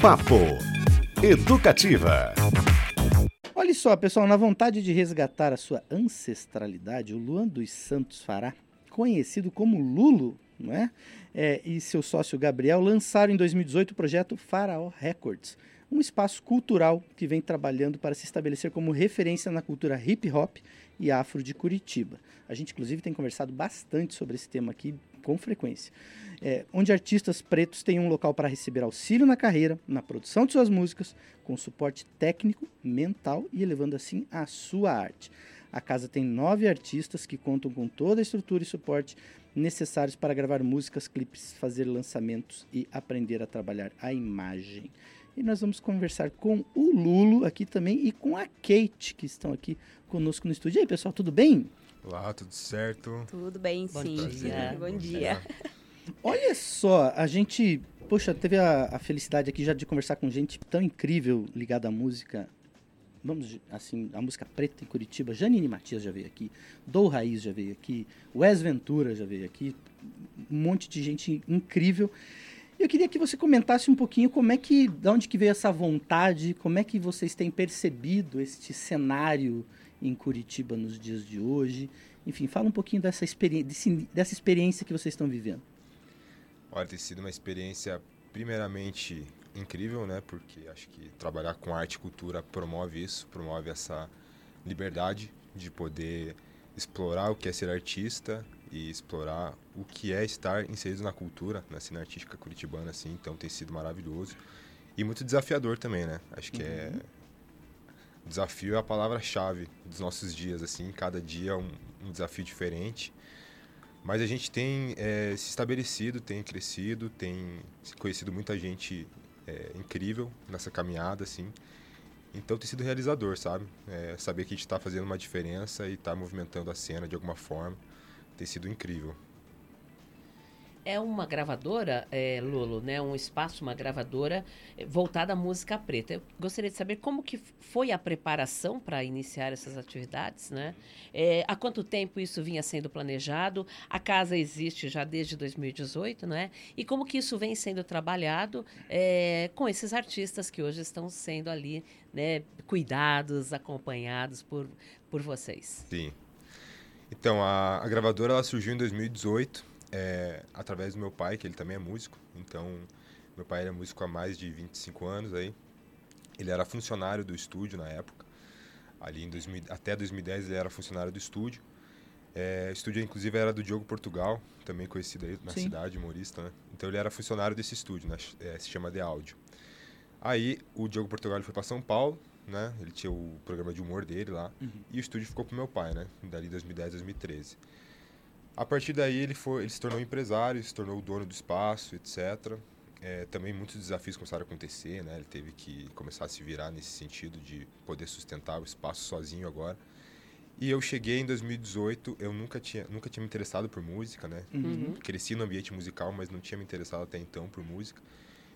Papo Educativa. Olha só, pessoal, na vontade de resgatar a sua ancestralidade, o Luan dos Santos Fará, conhecido como Lulo, não é? é e seu sócio Gabriel lançaram em 2018 o projeto Faraó Records, um espaço cultural que vem trabalhando para se estabelecer como referência na cultura hip hop e afro de Curitiba. A gente, inclusive, tem conversado bastante sobre esse tema aqui com frequência. É, onde artistas pretos têm um local para receber auxílio na carreira, na produção de suas músicas, com suporte técnico, mental e elevando assim a sua arte. A casa tem nove artistas que contam com toda a estrutura e suporte necessários para gravar músicas, clipes, fazer lançamentos e aprender a trabalhar a imagem. E nós vamos conversar com o Lulo aqui também e com a Kate, que estão aqui conosco no estúdio. E aí, pessoal, tudo bem? Olá, tudo certo? Tudo bem, Bom sim. dia. Bom, Bom dia. Olha só, a gente, poxa, teve a, a, felicidade aqui já de conversar com gente tão incrível ligada à música. Vamos, assim, a música preta em Curitiba. Janine Matias já veio aqui, Dou Raiz já veio aqui, Wes Ventura já veio aqui, um monte de gente incrível. Eu queria que você comentasse um pouquinho como é que, de onde que veio essa vontade, como é que vocês têm percebido este cenário em Curitiba nos dias de hoje. Enfim, fala um pouquinho dessa, experi dessa experiência que vocês estão vivendo. Olha, tem sido uma experiência primeiramente incrível, né? Porque acho que trabalhar com arte e cultura promove isso, promove essa liberdade de poder explorar o que é ser artista e explorar o que é estar inserido na cultura, na cena artística curitibana, assim. Então tem sido maravilhoso e muito desafiador também, né? Acho que é uhum. é desafio é a palavra-chave dos nossos dias, assim. Cada dia um, um desafio diferente. Mas a gente tem é, se estabelecido, tem crescido, tem conhecido muita gente é, incrível nessa caminhada, assim. Então tem sido realizador, sabe? É, saber que a gente está fazendo uma diferença e está movimentando a cena de alguma forma tem sido incrível. É uma gravadora, é, né? Um espaço, uma gravadora é, voltada à música preta. Eu gostaria de saber como que foi a preparação para iniciar essas atividades, né? É, há quanto tempo isso vinha sendo planejado? A casa existe já desde 2018, né? E como que isso vem sendo trabalhado é, com esses artistas que hoje estão sendo ali, né? Cuidados, acompanhados por, por vocês. Sim. Então, a, a gravadora ela surgiu em 2018, é, através do meu pai, que ele também é músico. Então, meu pai era músico há mais de 25 anos aí. Ele era funcionário do estúdio na época. Ali em 2000, até 2010 ele era funcionário do estúdio. É, o estúdio, inclusive, era do Diogo Portugal, também conhecido aí na Sim. cidade, humorista, né? Então ele era funcionário desse estúdio, né? É, se chama The Audio. Aí o Diogo Portugal foi para São Paulo, né? Ele tinha o programa de humor dele lá. Uhum. E o estúdio ficou pro meu pai, né? Dali 2010, 2013. A partir daí ele foi, ele se tornou empresário, se tornou o dono do espaço, etc. É, também muitos desafios começaram a acontecer, né? Ele teve que começar a se virar nesse sentido de poder sustentar o espaço sozinho agora. E eu cheguei em 2018, eu nunca tinha, nunca tinha me interessado por música, né? Uhum. Cresci no ambiente musical, mas não tinha me interessado até então por música.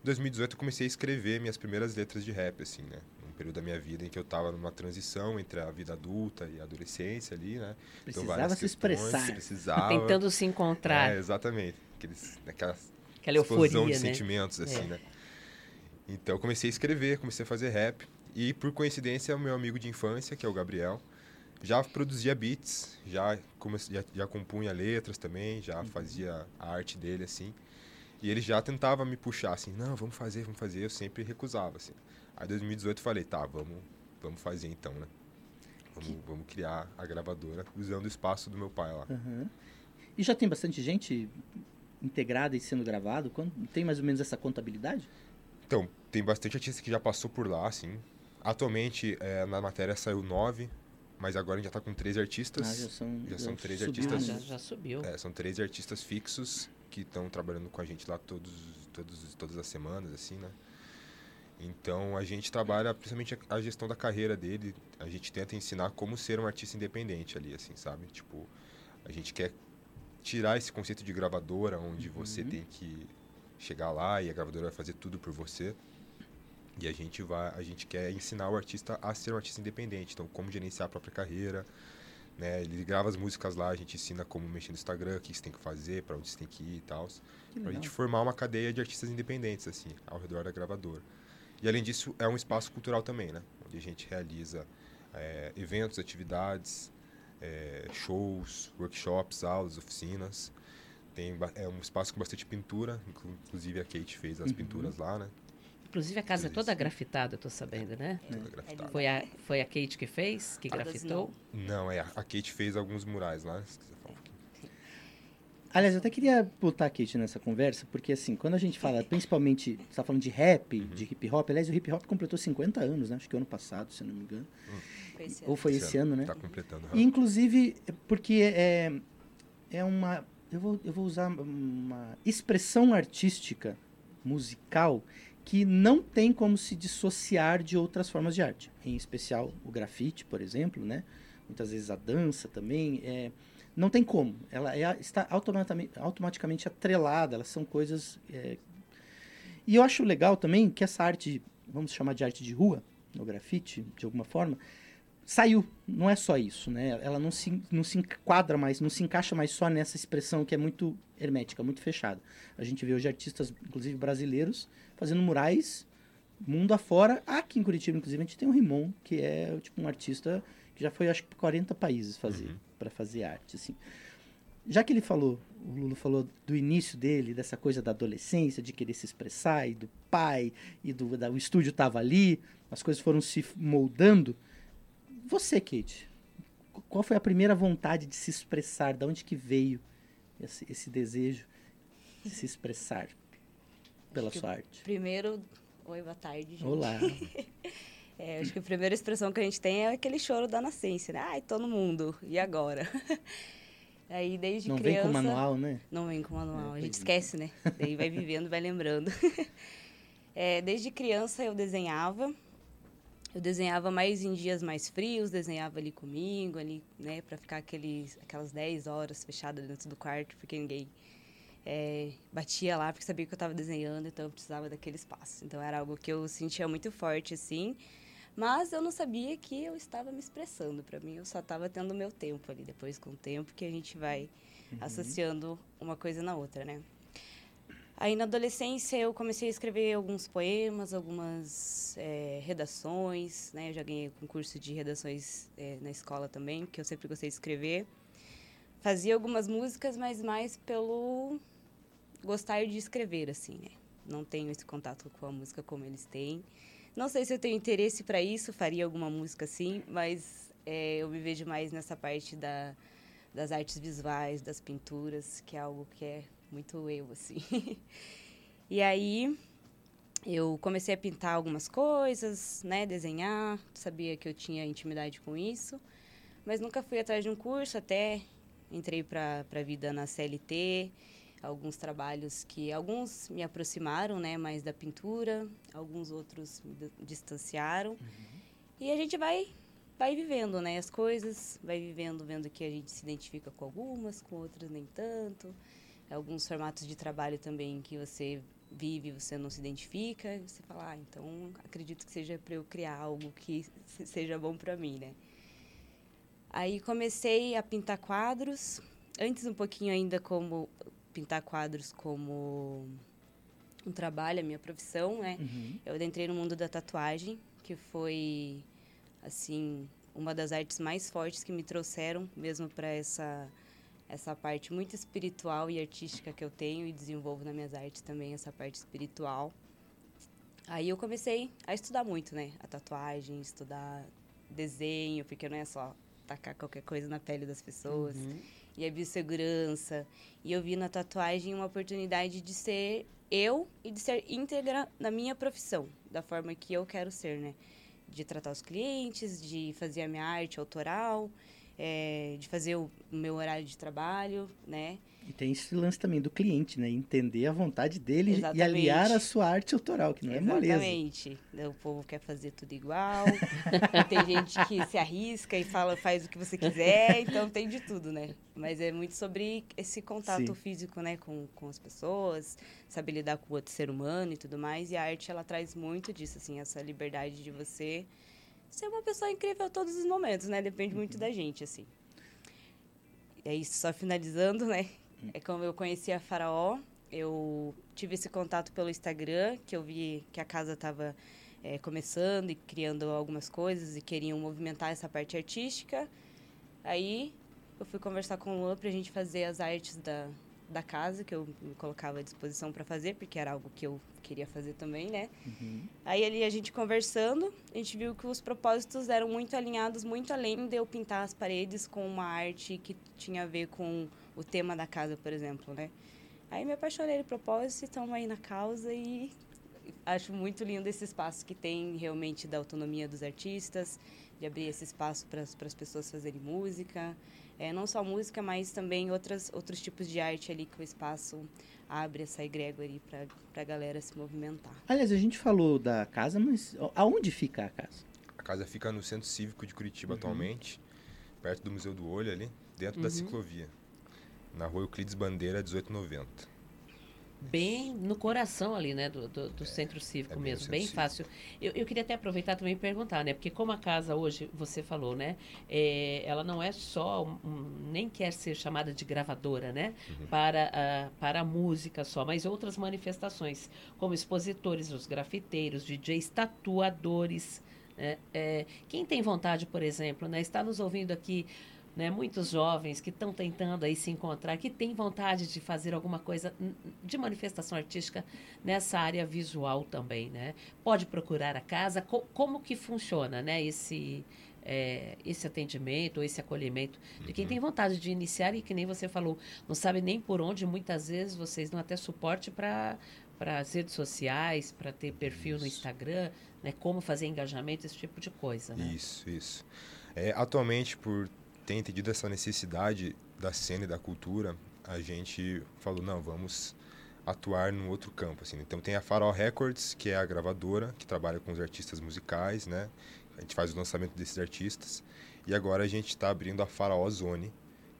Em 2018 eu comecei a escrever minhas primeiras letras de rap, assim, né? Período da minha vida em que eu estava numa transição entre a vida adulta e a adolescência ali, né? Então, precisava então, se expressar. Precisava. Tentando se encontrar. É, exatamente. Aqueles, aquela, aquela euforia, de né? sentimentos, assim, é. né? Então, eu comecei a escrever, comecei a fazer rap. E, por coincidência, o meu amigo de infância, que é o Gabriel, já produzia beats, já, comece, já, já compunha letras também, já uhum. fazia a arte dele, assim. E ele já tentava me puxar, assim, não, vamos fazer, vamos fazer. Eu sempre recusava, assim. Aí 2018 eu falei, tá, vamos, vamos fazer então, né? Vamos, que... vamos criar a gravadora usando o espaço do meu pai lá. Uhum. E já tem bastante gente integrada e sendo gravado? Tem mais ou menos essa contabilidade? Então, tem bastante artista que já passou por lá, assim. Atualmente, é, na matéria saiu nove, mas agora a gente já está com 13 artistas. Ah, já são, já são 13 artistas. Ah, já, já subiu. É, são 13 artistas fixos que estão trabalhando com a gente lá todos, todos, todas as semanas, assim, né? Então a gente trabalha principalmente a, gestão da carreira dele. A gente tenta ensinar como ser um artista independente ali, assim, sabe? Tipo, a gente quer tirar esse conceito de gravadora, onde uhum. você tem que chegar lá e a gravadora vai fazer tudo por você. E a gente vai, a gente quer ensinar o artista a ser um artista independente. Então, como gerenciar a própria carreira, né? Ele grava as músicas lá, a gente ensina como mexer no Instagram, o que você tem que fazer, para onde você tem que ir e tal. Pra gente formar uma cadeia de artistas independentes, assim, ao redor da gravadora. E além disso, é um espaço cultural também, né? Onde a gente realiza é, eventos, atividades, é, shows, workshops, aulas, oficinas. Tem é um espaço com bastante pintura, inclusive a Kate fez as uhum. pinturas lá, né? Inclusive a casa é toda grafitada, eu tô sabendo, né? É, toda grafitada. Foi a, foi a Kate que fez, que Todas grafitou? Não. não, é, a Kate fez alguns murais lá, se quiser falar Aliás, eu até queria botar a Kate nessa conversa, porque assim, quando a gente fala, principalmente, você tá falando de rap, uhum. de hip hop, aliás, o hip hop completou 50 anos, né? Acho que ano passado, se eu não me engano. Foi Ou foi esse, esse ano, ano, né? Tá completando. E, inclusive, porque é, é uma... Eu vou, eu vou usar uma expressão artística, musical, que não tem como se dissociar de outras formas de arte. Em especial o grafite, por exemplo, né? Muitas vezes a dança também. É, não tem como. Ela é, está automaticamente, automaticamente atrelada, elas são coisas. É... E eu acho legal também que essa arte, vamos chamar de arte de rua, no grafite, de alguma forma, saiu. Não é só isso, né? Ela não se, não se enquadra mais, não se encaixa mais só nessa expressão que é muito hermética, muito fechada. A gente vê hoje artistas, inclusive brasileiros, fazendo murais mundo afora. Aqui em Curitiba, inclusive, a gente tem o Rimon, que é tipo um artista que já foi, acho que, 40 países fazer. Uhum para fazer arte, assim. Já que ele falou, o Lulu falou do início dele, dessa coisa da adolescência, de querer se expressar, e do pai, e do da, o estúdio estava ali, as coisas foram se moldando. Você, Kate, qual foi a primeira vontade de se expressar? Da onde que veio esse, esse desejo de se expressar pela sua arte? Primeiro, oi, boa tarde, gente. Olá. É, acho que a primeira expressão que a gente tem é aquele choro da nascença, né? Ai, tô no mundo, e agora? Aí desde não criança... Não vem com manual, né? Não vem com manual, é, a gente esquece, né? Daí vai vivendo, vai lembrando. É, desde criança eu desenhava, eu desenhava mais em dias mais frios, desenhava ali comigo, ali, né? Pra ficar aqueles, aquelas 10 horas fechadas dentro do quarto, porque ninguém é, batia lá, porque sabia que eu estava desenhando, então eu precisava daquele espaço. Então era algo que eu sentia muito forte, assim. Mas eu não sabia que eu estava me expressando. Para mim, eu só estava tendo meu tempo ali. Depois, com o tempo, que a gente vai uhum. associando uma coisa na outra, né? Aí, na adolescência, eu comecei a escrever alguns poemas, algumas é, redações, né? Eu já ganhei concurso de redações é, na escola também, porque eu sempre gostei de escrever. Fazia algumas músicas, mas mais pelo gostar de escrever, assim, né? Não tenho esse contato com a música como eles têm. Não sei se eu tenho interesse para isso, faria alguma música assim, mas é, eu me vejo mais nessa parte da, das artes visuais, das pinturas, que é algo que é muito eu, assim. e aí eu comecei a pintar algumas coisas, né, desenhar, sabia que eu tinha intimidade com isso, mas nunca fui atrás de um curso, até entrei para a vida na CLT, alguns trabalhos que alguns me aproximaram, né, mais da pintura, alguns outros me distanciaram. Uhum. E a gente vai vai vivendo, né, as coisas, vai vivendo, vendo que a gente se identifica com algumas, com outras nem tanto. Alguns formatos de trabalho também que você vive, você não se identifica, você fala, ah, então acredito que seja para eu criar algo que seja bom para mim, né? Aí comecei a pintar quadros, antes um pouquinho ainda como pintar quadros como um trabalho, a minha profissão, né? Uhum. Eu entrei no mundo da tatuagem, que foi assim uma das artes mais fortes que me trouxeram mesmo para essa essa parte muito espiritual e artística que eu tenho e desenvolvo nas minhas artes também essa parte espiritual. Aí eu comecei a estudar muito, né? A tatuagem, estudar desenho, porque não é só tacar qualquer coisa na pele das pessoas. Uhum e a biossegurança. E eu vi na tatuagem uma oportunidade de ser eu e de ser íntegra na minha profissão, da forma que eu quero ser, né? De tratar os clientes, de fazer a minha arte autoral, é, de fazer o meu horário de trabalho, né? E tem esse lance também do cliente, né? Entender a vontade dele Exatamente. e aliar a sua arte autoral, que não Exatamente. é moleza. Exatamente. O povo quer fazer tudo igual. tem gente que se arrisca e fala, faz o que você quiser. Então, tem de tudo, né? Mas é muito sobre esse contato Sim. físico, né? Com, com as pessoas, saber lidar com o outro ser humano e tudo mais. E a arte, ela traz muito disso, assim. Essa liberdade de você ser uma pessoa incrível a todos os momentos, né? Depende muito da gente, assim. É isso, só finalizando, né? É como eu conheci a Faraó, eu tive esse contato pelo Instagram, que eu vi que a casa estava é, começando e criando algumas coisas e queriam movimentar essa parte artística. Aí eu fui conversar com o Luan para a gente fazer as artes da, da casa, que eu me colocava à disposição para fazer, porque era algo que eu queria fazer também, né? Uhum. Aí ali a gente conversando, a gente viu que os propósitos eram muito alinhados, muito além de eu pintar as paredes com uma arte que tinha a ver com o tema da casa, por exemplo, né? Aí me apaixonei no propósito, estamos aí na causa e acho muito lindo esse espaço que tem realmente da autonomia dos artistas, de abrir esse espaço para as pessoas fazerem música. É, não só música, mas também outras, outros tipos de arte ali que o espaço abre essa egrégora ali para a galera se movimentar. Aliás, a gente falou da casa, mas aonde fica a casa? A casa fica no Centro Cívico de Curitiba uhum. atualmente, perto do Museu do Olho ali, dentro uhum. da ciclovia. Na rua Euclides Bandeira, 1890 bem no coração ali, né, do, do, do é, centro cívico é mesmo, centro bem fácil. Eu, eu queria até aproveitar também e perguntar, né, porque como a casa hoje, você falou, né, é, ela não é só, um, nem quer ser chamada de gravadora, né, uhum. para, a, para a música só, mas outras manifestações, como expositores, os grafiteiros, DJs, tatuadores, né, é, quem tem vontade, por exemplo, né, está nos ouvindo aqui né, muitos jovens que estão tentando aí se encontrar, que têm vontade de fazer alguma coisa de manifestação artística nessa área visual também, né? Pode procurar a casa. Co como que funciona, né? Esse é, esse atendimento, esse acolhimento de quem uhum. tem vontade de iniciar e que nem você falou, não sabe nem por onde. Muitas vezes vocês dão até suporte para para as redes sociais, para ter perfil isso. no Instagram, né? Como fazer engajamento, esse tipo de coisa. Né? Isso, isso. É, atualmente, por ter entendido essa necessidade da cena e da cultura, a gente falou, não, vamos atuar num outro campo, assim. Então tem a Farol Records, que é a gravadora que trabalha com os artistas musicais, né? A gente faz o lançamento desses artistas. E agora a gente está abrindo a Farol Zone,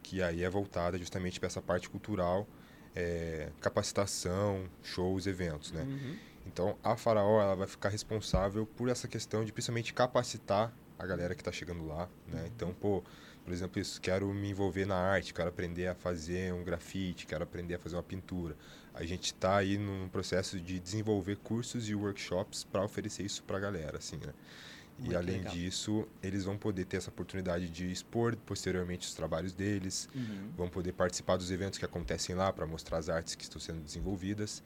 que aí é voltada justamente para essa parte cultural, é, capacitação, shows, eventos, né? Uhum. Então a Faraó ela vai ficar responsável por essa questão de principalmente capacitar a galera que está chegando lá, né? Então, pô, por exemplo, isso, quero me envolver na arte, quero aprender a fazer um grafite, quero aprender a fazer uma pintura. A gente está aí num processo de desenvolver cursos e workshops para oferecer isso para a galera, assim, né? Muito e além legal. disso, eles vão poder ter essa oportunidade de expor posteriormente os trabalhos deles, uhum. vão poder participar dos eventos que acontecem lá para mostrar as artes que estão sendo desenvolvidas.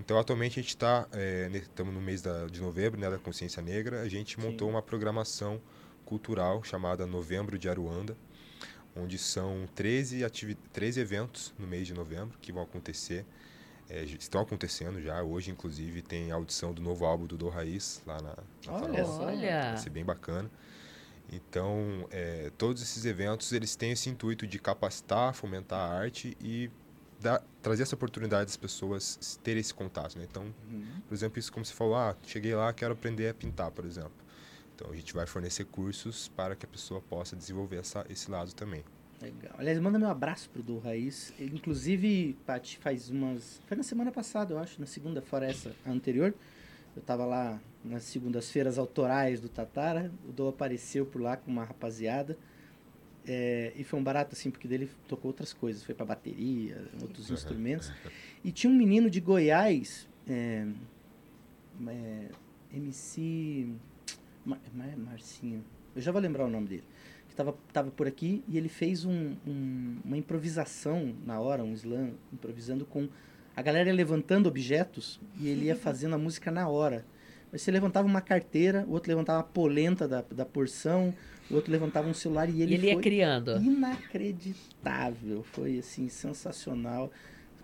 Então, atualmente a gente está, estamos é, no mês da, de novembro, né, da Consciência Negra, a gente montou Sim. uma programação cultural chamada Novembro de Aruanda, onde são 13, 13 eventos no mês de novembro que vão acontecer. É, estão acontecendo já. Hoje, inclusive, tem a audição do novo álbum do Do Raiz lá na, na Olha, olha. Vai ser bem bacana. Então, é, todos esses eventos eles têm esse intuito de capacitar, fomentar a arte e dar, trazer essa oportunidade das pessoas terem esse contato. Né? Então, uhum. por exemplo, isso como você falou, ah, cheguei lá, quero aprender a pintar, por exemplo. Então a gente vai fornecer cursos para que a pessoa possa desenvolver essa, esse lado também. Legal. Aliás, manda meu abraço pro do Raiz. Inclusive, Paty, faz umas. Foi na semana passada, eu acho, na segunda, fora essa anterior. Eu tava lá nas segundas-feiras autorais do Tatara. O Do apareceu por lá com uma rapaziada. É, e foi um barato, assim, porque dele tocou outras coisas. Foi para bateria, outros uhum. instrumentos. E tinha um menino de Goiás, é, é, MC. Mar, Mar, Marcinho. Eu já vou lembrar o nome dele. Que tava, tava por aqui e ele fez um, um, uma improvisação na hora, um slam, improvisando com a galera levantando objetos e ele ia fazendo a música na hora. Mas você levantava uma carteira, o outro levantava a polenta da, da porção, o outro levantava um celular e ele, e ele ia criando. Inacreditável, foi assim sensacional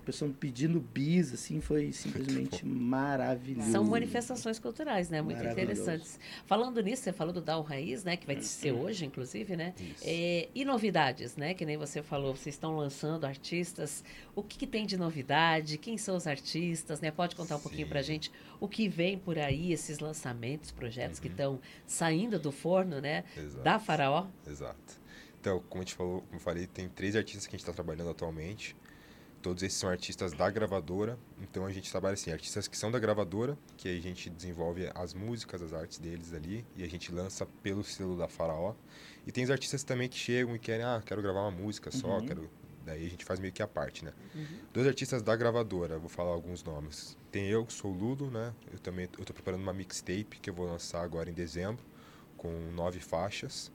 pessoa pedindo bis, assim, foi simplesmente maravilhoso. São manifestações culturais, né? Muito interessantes. Falando nisso, você falou do Dal Raiz, né? Que vai ser hoje, inclusive, né? É, e novidades, né? Que nem você falou, vocês estão lançando artistas. O que, que, tem de novidade? Quem são os artistas, né? Pode contar um Sim. pouquinho pra gente o que vem por aí, esses lançamentos, projetos uhum. que estão saindo do forno, né? Exato. Da Faraó. Exato. Então, como a gente falou, como eu falei, tem três artistas que a gente está trabalhando atualmente. Todos esses são artistas da gravadora, então a gente trabalha assim, artistas que são da gravadora, que aí a gente desenvolve as músicas, as artes deles ali, e a gente lança pelo selo da Faraó. E tem os artistas também que chegam e querem, ah, quero gravar uma música só, uhum. quero... Daí a gente faz meio que a parte, né? Uhum. Dois artistas da gravadora, vou falar alguns nomes. tem eu, que sou o Ludo, né? Eu também eu tô preparando uma mixtape que eu vou lançar agora em dezembro, com nove faixas,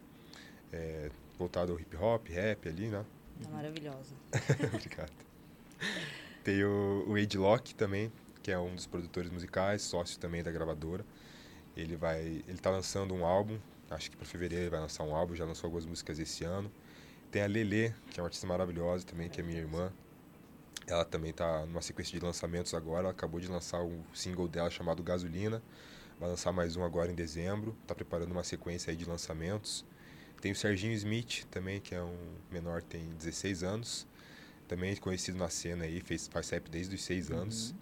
é, voltado ao hip hop, rap ali, né? Tá maravilhosa. Obrigado. Tem o, o Ed Locke também, que é um dos produtores musicais, sócio também da gravadora. Ele vai, ele tá lançando um álbum, acho que para fevereiro ele vai lançar um álbum, já lançou algumas músicas esse ano. Tem a Lele, que é uma artista maravilhosa também, que é minha irmã. Ela também tá numa sequência de lançamentos agora, ela acabou de lançar um single dela chamado Gasolina. Vai lançar mais um agora em dezembro, tá preparando uma sequência aí de lançamentos. Tem o Serginho Smith também, que é um menor, tem 16 anos. Também conhecido na cena aí, fez, faz rap desde os 6 anos.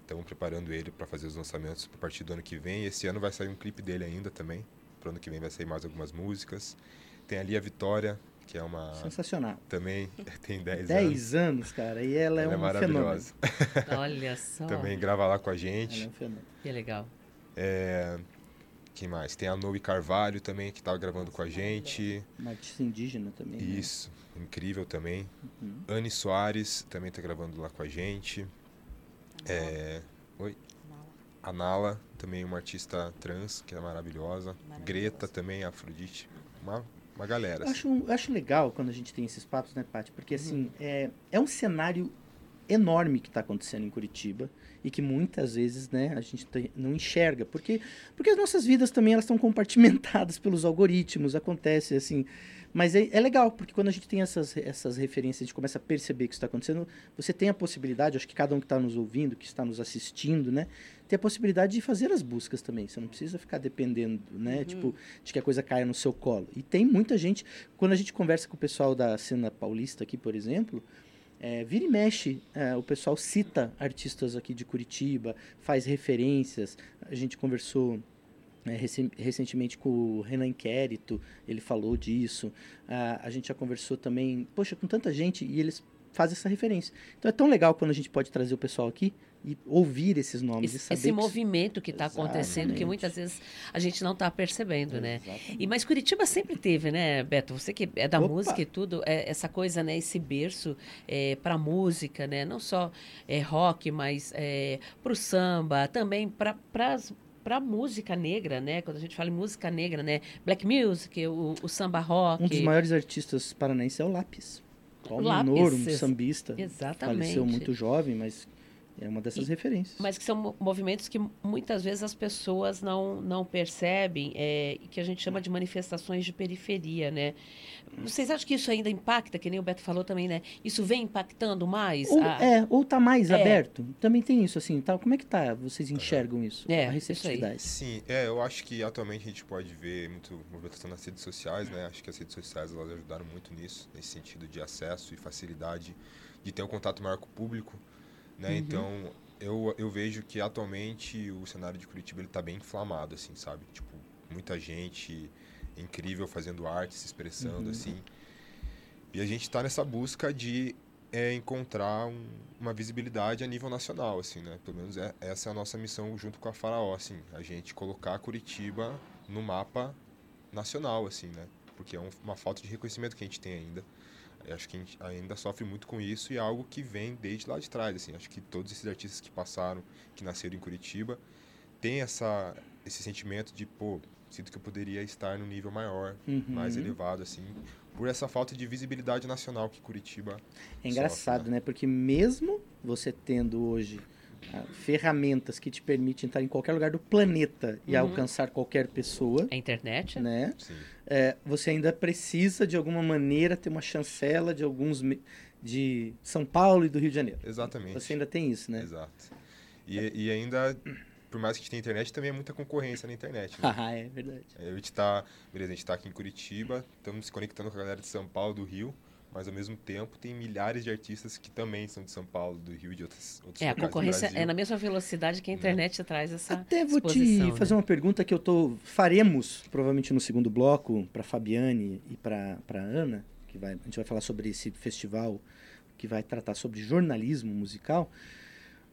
Estamos preparando ele para fazer os lançamentos a partir do ano que vem. Esse ano vai sair um clipe dele ainda também. Pro ano que vem vai sair mais algumas músicas. Tem ali a Vitória, que é uma. Sensacional. Também tem 10 anos. 10 anos, cara, e ela é Ela é um maravilhosa. Olha só. Também grava lá com a fenômeno. Ela gente. é um fenômeno. Que legal. É... Quem mais? Tem a Noe Carvalho também, que tá gravando com a gente. Uma artista indígena também. né? Isso, incrível também. Uhum. Anne Soares também tá gravando lá com a gente. É... Oi? A Nala, também uma artista trans, que é maravilhosa. Maravilhosa. Greta também, Afrodite. Uma, uma galera. Eu assim. acho, eu acho legal quando a gente tem esses papos, né, Paty? Porque, assim, Uhum. é, é um cenário enorme que está acontecendo em Curitiba e que muitas vezes, né, a gente não enxerga. Porque, porque as nossas vidas também, elas estão compartimentadas pelos algoritmos, acontece, assim... Mas é, é legal, porque quando a gente tem essas, essas referências, a gente começa a perceber que isso está acontecendo, você tem a possibilidade, acho que cada um que está nos ouvindo, que está nos assistindo, né, tem a possibilidade de fazer as buscas também. Você não precisa ficar dependendo, né, tipo, de que a coisa caia no seu colo. E tem muita gente, quando a gente conversa com o pessoal da cena paulista aqui, por exemplo, é, vira e mexe, é, o pessoal cita artistas aqui de Curitiba, faz referências. A gente conversou é, recen- recentemente com o Renan Inquérito, ele falou disso. Ah, a gente já conversou também, poxa, com tanta gente e eles fazem essa referência. Então é tão legal quando a gente pode trazer o pessoal aqui e ouvir esses nomes e Esse, saber esse que- movimento que está acontecendo, que muitas vezes a gente não está percebendo, né? Exatamente. E, mas Curitiba sempre teve, né, Beto? Você que é da Opa! música e tudo, é, essa coisa, né, esse berço é, para música, né? Não só é, rock, mas é, para o samba, também para para música negra, né? Quando a gente fala em música negra, né? Black music, o, o samba rock. Um dos maiores artistas paranaenses é o Lápis. Paulo Lápis, Minor, um sambista. Exatamente. Faleceu muito jovem, mas é uma dessas referências. Mas que são mo- movimentos que muitas vezes as pessoas não, não percebem é, e que a gente chama de manifestações de periferia, né? Vocês acham que isso ainda impacta, que nem o Beto falou também, né? Isso vem impactando mais? Ou, a- é, ou tá mais É. aberto. Também tem isso, assim, tá? Como é que tá? Vocês enxergam isso? É, a isso aí. receptividade. Sim, é, eu acho que atualmente a gente pode ver muito movimentação nas redes sociais, né? Acho que as redes sociais elas ajudaram muito nisso, nesse sentido de acesso e facilidade de ter um contato maior com o público, né? Uhum. Então, eu, eu vejo que atualmente o cenário de Curitiba ele tá bem inflamado, assim, sabe? Tipo, muita gente incrível fazendo arte, se expressando, Uhum. assim. E a gente está nessa busca de é, encontrar um- uma visibilidade a nível nacional, assim, né? Pelo menos é, essa é a nossa missão junto com a Faraó, assim. A gente colocar Curitiba no mapa nacional, assim, né? Porque é um- uma falta de reconhecimento que a gente tem ainda. Eu acho que a gente ainda sofre muito com isso e é algo que vem desde lá de trás, assim. Acho que todos esses artistas que passaram, que nasceram em Curitiba, têm essa, esse sentimento de, pô, sinto que eu poderia estar no nível maior, Uhum. mais elevado, assim, por essa falta de visibilidade nacional que Curitiba É engraçado, sofre, né? Porque mesmo você tendo hoje ferramentas que te permitem entrar em qualquer lugar do planeta e Uhum. alcançar qualquer pessoa, A internet? né? Sim. É, você ainda precisa, de alguma maneira, ter uma chancela de alguns... de São Paulo e do Rio de Janeiro. Exatamente. Você ainda tem isso, né? Exato. E, e ainda, por mais que a gente tenha internet, também é muita concorrência na internet. Né? Ah, é verdade. a gente tá, beleza, a gente tá aqui em Curitiba, estamos se conectando com a galera de São Paulo, do Rio, mas ao mesmo tempo tem milhares de artistas que também são de São Paulo, do Rio e de outros, outros É, a concorrência é na mesma velocidade que a internet traz essa Até vou te exposição, fazer né? uma pergunta que eu tô faremos provavelmente no segundo bloco para Fabiane e para Ana, que vai a gente vai falar sobre esse festival que vai tratar sobre jornalismo musical.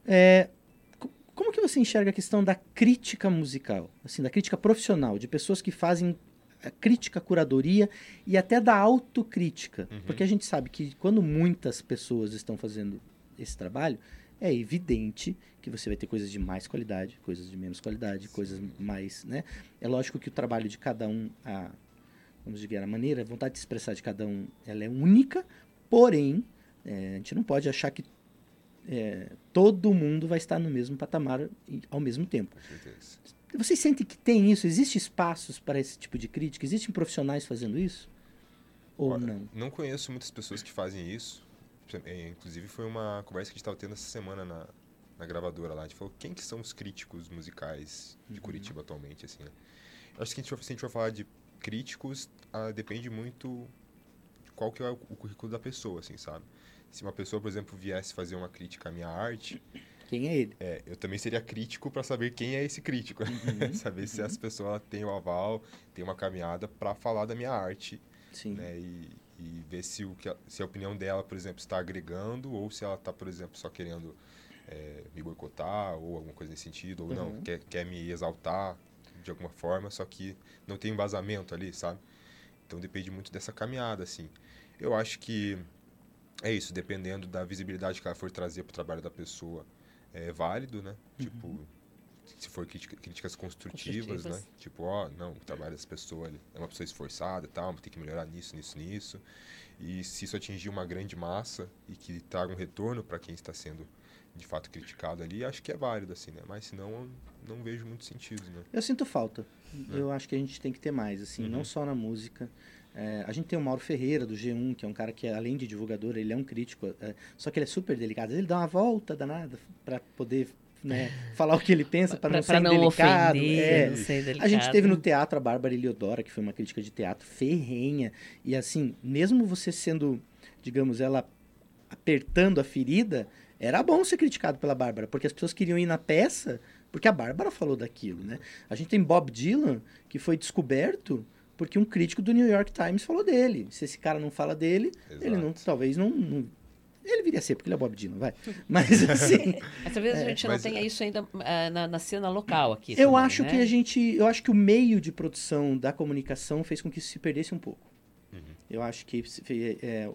É, co- como que você enxerga a questão da crítica musical, assim, da crítica profissional, de pessoas que fazem a crítica, curadoria e até da autocrítica? Uhum. Porque a gente sabe que quando muitas pessoas estão fazendo esse trabalho, é evidente que você vai ter coisas de mais qualidade, coisas de menos qualidade, coisas mais, né? É lógico que o trabalho de cada um, a, vamos dizer, a maneira, a vontade de expressar de cada um, ela é única, porém, é, a gente não pode achar que é, todo mundo vai estar no mesmo patamar ao mesmo tempo. Vocês sentem que tem isso? Existem espaços para esse tipo de crítica? Existem profissionais fazendo isso? Ou Olha, não? Não conheço muitas pessoas que fazem isso. É, inclusive foi uma conversa que a gente estava tendo essa semana na, na gravadora lá. A gente falou quem que são os críticos musicais de uhum. Curitiba atualmente, assim, né? Acho que se a gente for falar de críticos, ah, depende muito qual que é o, o currículo da pessoa, assim, sabe? Se uma pessoa, por exemplo, viesse fazer uma crítica à minha arte... Quem é ele? É, eu também seria crítico para saber quem é esse crítico. Uhum. saber uhum. se essa pessoa tem o aval, tem uma caminhada para falar da minha arte. Sim. Né? E, e ver se, o que a, se a opinião dela, por exemplo, está agregando ou se ela está, por exemplo, só querendo é, me boicotar ou alguma coisa nesse sentido, ou uhum. não, quer, quer me exaltar de alguma forma, só que não tem embasamento ali, sabe? Então depende muito dessa caminhada, assim. Eu acho que é isso, dependendo da visibilidade que ela for trazer para o trabalho da pessoa, é válido, né? Uhum. Tipo, se for crítica, críticas construtivas, construtivas, né? Tipo, ó, não, o trabalho dessa pessoa é uma pessoa esforçada e tal, tem que melhorar nisso, nisso, nisso. E se isso atingir uma grande massa e que traga um retorno para quem está sendo de fato criticado ali, acho que é válido, assim, né? Mas senão não vejo muito sentido, né? Eu sinto falta. É. Eu acho que a gente tem que ter mais, assim, uhum. não só na música. É, a gente tem o Mauro Ferreira, do G1, que é um cara que, além de divulgador, ele é um crítico, é, só que ele é super delicado. Ele dá uma volta danada para poder né, falar o que ele pensa para não ser não delicado. Ofender, é. não ser delicado. A gente teve no teatro a Bárbara Eliodora, que foi uma crítica de teatro ferrenha. E assim, mesmo você sendo, digamos, ela apertando a ferida, era bom ser criticado pela Bárbara, porque as pessoas queriam ir na peça porque a Bárbara falou daquilo, né? A gente tem Bob Dylan, que foi descoberto porque um crítico do New York Times falou dele. Se esse cara não fala dele, Exato. ele não, talvez não, não, ele viria a ser, porque ele é Bob Dylan, vai. Mas assim. Talvez é, a gente não tenha isso ainda uh, na, na, cena local aqui. Eu também, acho né? que a gente. Eu acho que o meio de produção da comunicação fez com que isso se perdesse um pouco. Uhum. Eu acho que é, é,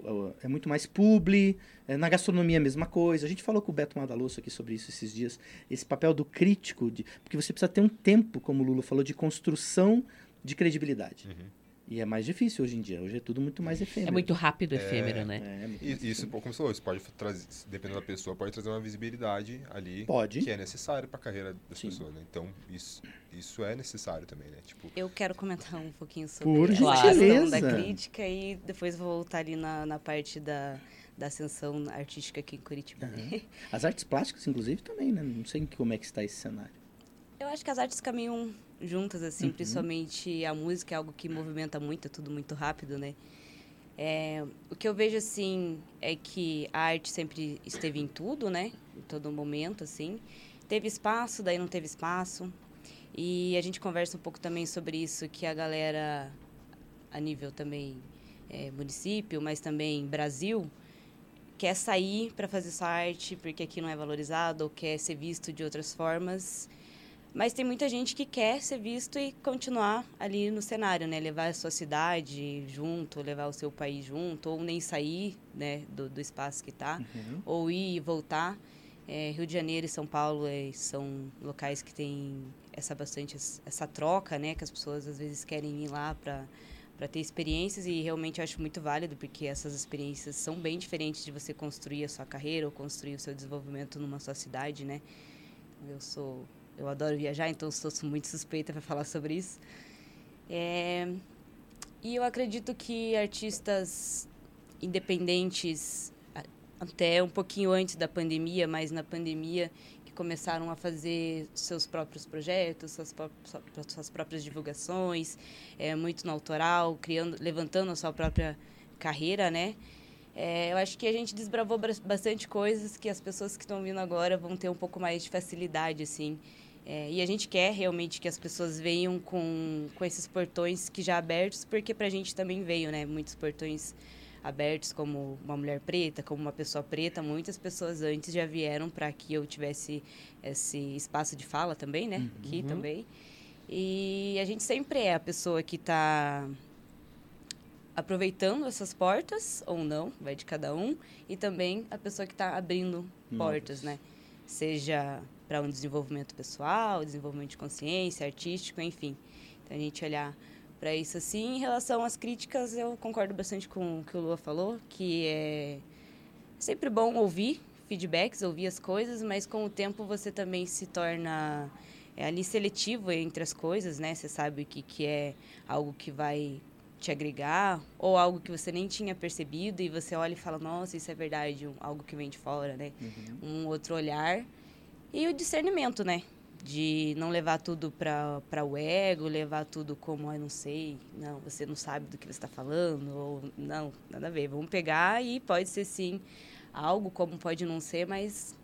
é muito mais publi. É, na gastronomia a mesma coisa. A gente falou com o Beto Madalosso aqui sobre isso esses dias. Esse papel do crítico, de, porque você precisa ter um tempo, como o Lula falou, de construção de credibilidade. Uhum. E é mais difícil hoje em dia. Hoje é tudo muito mais efêmero. É muito rápido, efêmero, é, né? É, e, isso, como você falou, isso pode trazer, dependendo da pessoa, pode trazer uma visibilidade ali pode. que é necessário para a carreira das Sim. pessoas, né? Então, isso, isso é necessário também, né? Tipo... Eu quero comentar um pouquinho sobre Por a questão da crítica e depois vou voltar ali na, na parte da, da ascensão artística aqui em Curitiba. Uhum. As artes plásticas, inclusive, também, né? Não sei como é que está esse cenário. Acho que as artes caminham juntas, assim, uhum. principalmente a música é algo que movimenta muito, é tudo muito rápido, né? É, o que eu vejo, assim, é que a arte sempre esteve em tudo, né? Em todo momento, assim. Teve espaço, daí não teve espaço. E a gente conversa um pouco também sobre isso, que a galera, a nível também é, município, mas também Brasil, quer sair para fazer sua arte porque aqui não é valorizado ou quer ser visto de outras formas. Mas tem muita gente que quer ser visto e continuar ali no cenário, né? Levar a sua cidade junto, levar o seu país junto, ou nem sair né, do, do espaço que está, uhum. ou ir e voltar. É, Rio de Janeiro e São Paulo é, são locais que têm essa bastante essa troca, né? Que as pessoas às vezes querem ir lá para para ter experiências e realmente eu acho muito válido porque essas experiências são bem diferentes de você construir a sua carreira ou construir o seu desenvolvimento numa sua cidade, né? Eu sou eu adoro viajar, então sou muito suspeita para falar sobre isso. É, e eu acredito que artistas independentes, até um pouquinho antes da pandemia, mas na pandemia, que começaram a fazer seus próprios projetos, suas, suas próprias divulgações, é, muito no autoral, criando, levantando a sua própria carreira, né? É, eu acho que a gente desbravou bastante coisas que as pessoas que estão vindo agora vão ter um pouco mais de facilidade, assim. É, e a gente quer realmente que as pessoas venham com, com esses portões que já abertos, porque para a gente também veio, né? Muitos portões abertos como uma mulher preta, como uma pessoa preta. Muitas pessoas antes já vieram para que eu tivesse esse espaço de fala também, né? Uhum. Aqui também. E a gente sempre é a pessoa que está aproveitando essas portas, ou não, vai de cada um, e também a pessoa que está abrindo portas, né? seja para um desenvolvimento pessoal, desenvolvimento de consciência, artístico, enfim. Então a gente olhar para isso assim. Em relação às críticas, eu concordo bastante com o que o Lua falou, que é sempre bom ouvir feedbacks, ouvir as coisas, mas com o tempo você também se torna é, ali seletivo entre as coisas, né? Você sabe o que, que é algo que vai te agregar ou algo que você nem tinha percebido e você olha e fala, nossa, isso é verdade, algo que vem de fora, né? Uhum. Um outro olhar. E o discernimento, né? de não levar tudo para o ego, levar tudo como, eu não sei, não, você não sabe do que você está falando, ou não, nada a ver. Vamos pegar e pode ser sim algo, como pode não ser, mas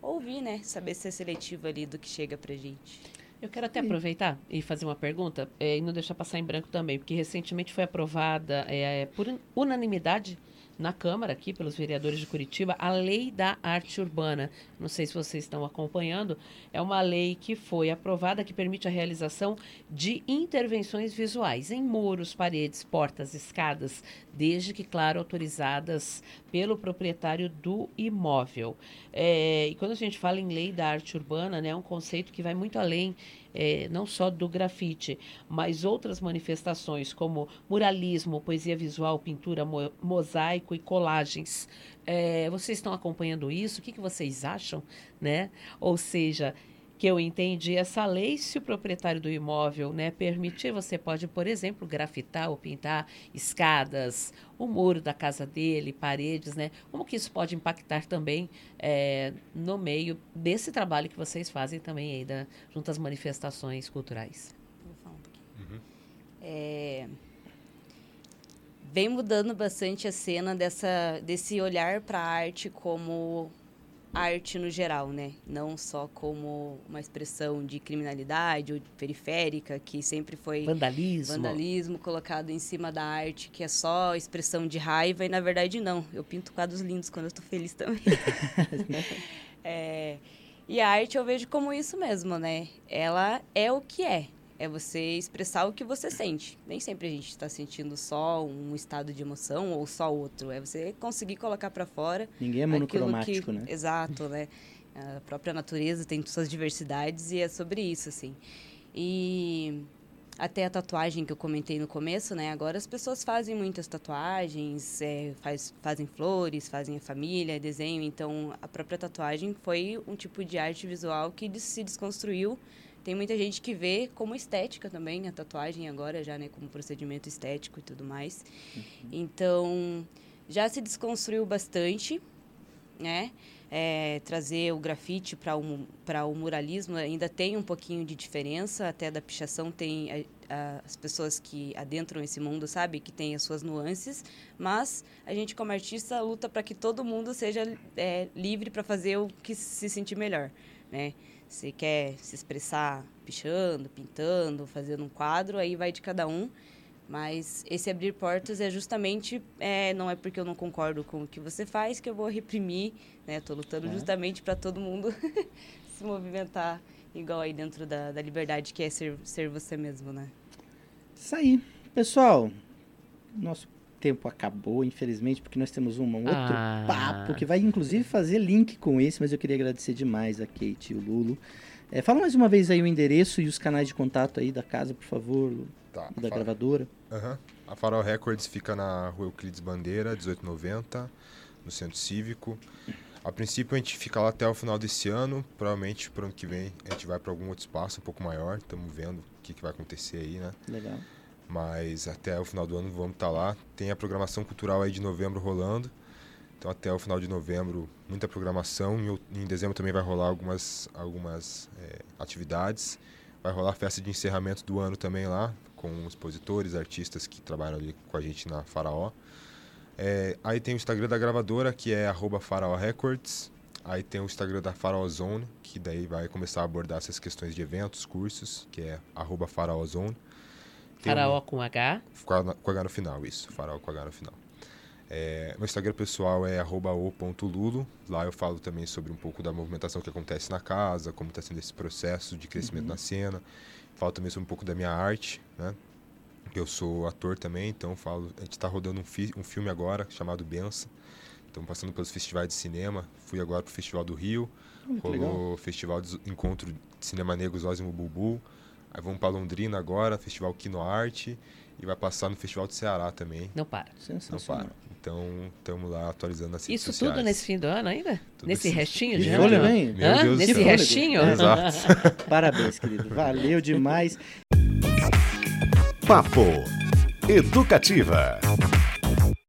ouvir, né? Saber ser seletivo ali do que chega para gente. Eu quero até aproveitar e fazer uma pergunta, é, e não deixar passar em branco também, porque recentemente foi aprovada é, por unanimidade na Câmara, aqui pelos vereadores de Curitiba, a Lei da Arte Urbana. Não sei se vocês estão acompanhando, é uma lei que foi aprovada que permite a realização de intervenções visuais em muros, paredes, portas, escadas, desde que, claro, autorizadas pelo proprietário do imóvel. É, e quando a gente fala em lei da arte urbana, né, é um conceito que vai muito além é, não só do grafite, mas outras manifestações como muralismo, poesia visual, pintura, mo mosaico e colagens. É, vocês estão acompanhando isso? O que, que vocês acham? Né? Ou seja, que eu entendi essa lei, se o proprietário do imóvel né, permitir, você pode, por exemplo, grafitar ou pintar escadas, o muro da casa dele, paredes, né? Como que isso pode impactar também é, no meio desse trabalho que vocês fazem também aí, da, junto às manifestações culturais? Vou falar um pouquinho. Uhum. É, vem mudando bastante a cena dessa, desse olhar para a arte como arte no geral, né? Não só como uma expressão de criminalidade ou de periférica, que sempre foi vandalismo, vandalismo colocado em cima da arte, que é só expressão de raiva e na verdade não. Eu pinto quadros lindos quando eu estou feliz também. é, e a arte eu vejo como isso mesmo, né? Ela é o que é. É você expressar o que você sente. Nem sempre a gente está sentindo só um estado de emoção ou só outro. É você conseguir colocar para fora. Ninguém é monocromático, que... né? Exato, né? A própria natureza tem suas diversidades e é sobre isso, assim. E até a tatuagem que eu comentei no começo, né? Agora as pessoas fazem muitas tatuagens, é, faz, fazem flores, fazem a família, desenho. Então, a própria tatuagem foi um tipo de arte visual que se desconstruiu tem muita gente que vê como estética também a tatuagem agora, já, né, como procedimento estético e tudo mais. Uhum. Então, já se desconstruiu bastante, né? É, trazer o grafite para o, o muralismo ainda tem um pouquinho de diferença, até da pichação tem a, a, as pessoas que adentram esse mundo, sabe, que tem as suas nuances, mas a gente como artista luta para que todo mundo seja é, livre para fazer o que se sentir melhor, né? Você quer se expressar pichando, pintando, fazendo um quadro, aí vai de cada um. Mas esse abrir portas é justamente, é, não é porque eu não concordo com o que você faz que eu vou reprimir, né? Estou lutando é. justamente para todo mundo se movimentar igual aí dentro da, da liberdade que é ser, ser você mesmo, né? Isso aí. Pessoal, nosso tempo acabou, infelizmente, porque nós temos um outro ah. papo que vai inclusive fazer link com esse, mas eu queria agradecer demais a Kate e o Lulo. É, fala mais uma vez aí o endereço e os canais de contato aí da casa, por favor, tá, da gravadora. Uhum. A Farol Records fica na rua Euclides Bandeira, 1890, no Centro Cívico. A princípio a gente fica lá até o final desse ano, provavelmente para o ano que vem a gente vai para algum outro espaço um pouco maior, estamos vendo o que, que vai acontecer aí, né? Legal mas até o final do ano vamos estar tá lá. Tem a programação cultural aí de novembro rolando. Então até o final de novembro, muita programação. Em, em dezembro também vai rolar algumas, algumas é, atividades. Vai rolar a festa de encerramento do ano também lá, com expositores, artistas que trabalham ali com a gente na Faraó. É, aí tem o Instagram da gravadora, que é Faraó Records. Aí tem o Instagram da Faraó Zone, que daí vai começar a abordar essas questões de eventos, cursos, que é Faraó Zone. Faraó com H? Com H no final, isso. Faraó com H no final. É, meu Instagram pessoal é o.lulo. Lá eu falo também sobre um pouco da movimentação que acontece na casa, como está sendo esse processo de crescimento uhum. na cena. Falo também sobre um pouco da minha arte, né? Eu sou ator também, então falo. A gente está rodando um, fi, um filme agora chamado Benção. Estamos passando pelos festivais de cinema. Fui agora para o Festival do Rio. Legal. Rolou Festival de Encontro de Cinema Negro Zózimo Bubu. Aí vamos para Londrina agora, Festival Kino Arte. E vai passar no Festival do Ceará também. Não para. Não para. Então, estamos lá atualizando as Isso sociais. tudo nesse fim do ano ainda? Tudo nesse esse- restinho De ano? vem? Meu? Deus do Nesse céu. restinho? Exato. Parabéns, querido. Valeu demais. Papo Educativa.